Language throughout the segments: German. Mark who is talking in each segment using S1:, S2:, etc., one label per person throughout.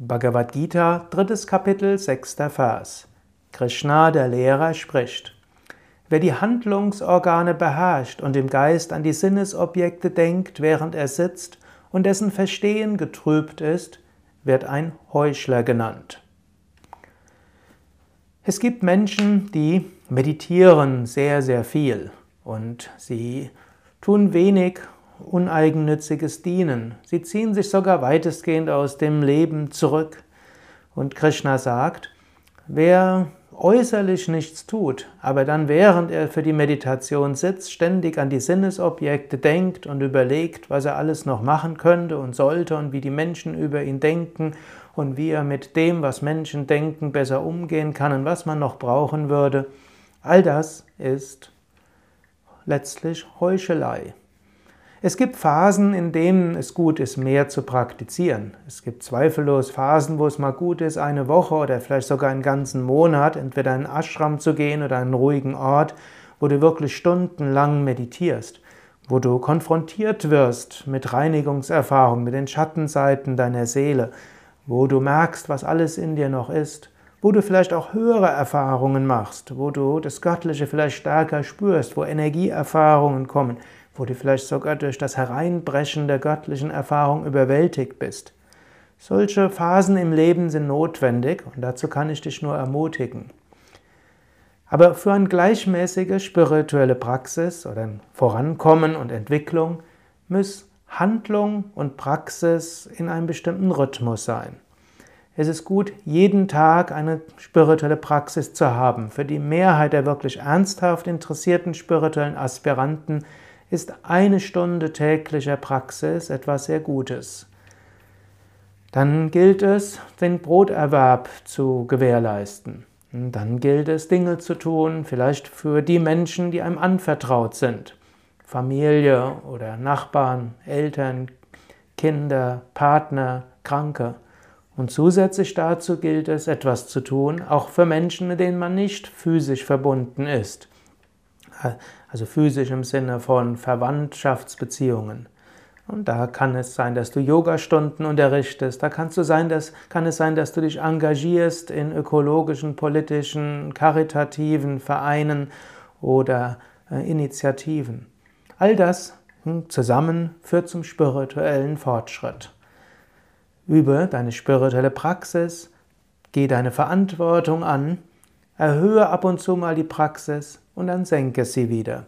S1: Bhagavad Gita, drittes Kapitel, sechster Vers. Krishna, der Lehrer, spricht. Wer die Handlungsorgane beherrscht und im Geist an die Sinnesobjekte denkt, während er sitzt, und dessen Verstehen getrübt ist, wird ein Heuchler genannt. Es gibt Menschen, die meditieren sehr, sehr viel und sie tun wenig uneigennütziges Dienen. Sie ziehen sich sogar weitestgehend aus dem Leben zurück. Und Krishna sagt, wer äußerlich nichts tut, aber dann während er für die Meditation sitzt, ständig an die Sinnesobjekte denkt und überlegt, was er alles noch machen könnte und sollte und wie die Menschen über ihn denken und wie er mit dem, was Menschen denken, besser umgehen kann und was man noch brauchen würde, all das ist letztlich Heuchelei. Es gibt Phasen, in denen es gut ist, mehr zu praktizieren. Es gibt zweifellos Phasen, wo es mal gut ist, eine Woche oder vielleicht sogar einen ganzen Monat entweder in einen Ashram zu gehen oder einen ruhigen Ort, wo du wirklich stundenlang meditierst, wo du konfrontiert wirst mit Reinigungserfahrung, mit den Schattenseiten deiner Seele, wo du merkst, was alles in dir noch ist, wo du vielleicht auch höhere Erfahrungen machst, wo du das Göttliche vielleicht stärker spürst, wo Energieerfahrungen kommen wo du vielleicht sogar durch das Hereinbrechen der göttlichen Erfahrung überwältigt bist. Solche Phasen im Leben sind notwendig und dazu kann ich dich nur ermutigen. Aber für eine gleichmäßige spirituelle Praxis oder ein Vorankommen und Entwicklung muss Handlung und Praxis in einem bestimmten Rhythmus sein. Es ist gut, jeden Tag eine spirituelle Praxis zu haben. Für die Mehrheit der wirklich ernsthaft interessierten spirituellen Aspiranten ist eine Stunde täglicher Praxis etwas sehr Gutes. Dann gilt es, den Broterwerb zu gewährleisten. Dann gilt es, Dinge zu tun, vielleicht für die Menschen, die einem anvertraut sind. Familie oder Nachbarn, Eltern, Kinder, Partner, Kranke. Und zusätzlich dazu gilt es, etwas zu tun, auch für Menschen, mit denen man nicht physisch verbunden ist also physisch im Sinne von Verwandtschaftsbeziehungen. Und da kann es sein, dass du Yogastunden unterrichtest, da kannst du sein, dass, kann es sein, dass du dich engagierst in ökologischen, politischen, karitativen Vereinen oder äh, Initiativen. All das hm, zusammen führt zum spirituellen Fortschritt. Übe deine spirituelle Praxis, geh deine Verantwortung an, erhöhe ab und zu mal die Praxis und dann senke sie wieder.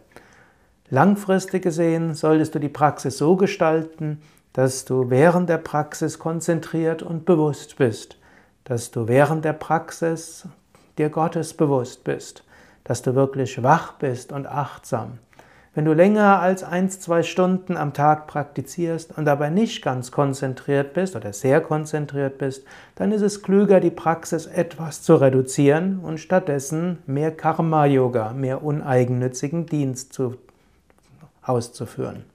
S1: Langfristig gesehen solltest du die Praxis so gestalten, dass du während der Praxis konzentriert und bewusst bist, dass du während der Praxis dir Gottes bewusst bist, dass du wirklich wach bist und achtsam. Wenn du länger als eins, zwei Stunden am Tag praktizierst und dabei nicht ganz konzentriert bist oder sehr konzentriert bist, dann ist es klüger, die Praxis etwas zu reduzieren und stattdessen mehr Karma-Yoga, mehr uneigennützigen Dienst zu, auszuführen.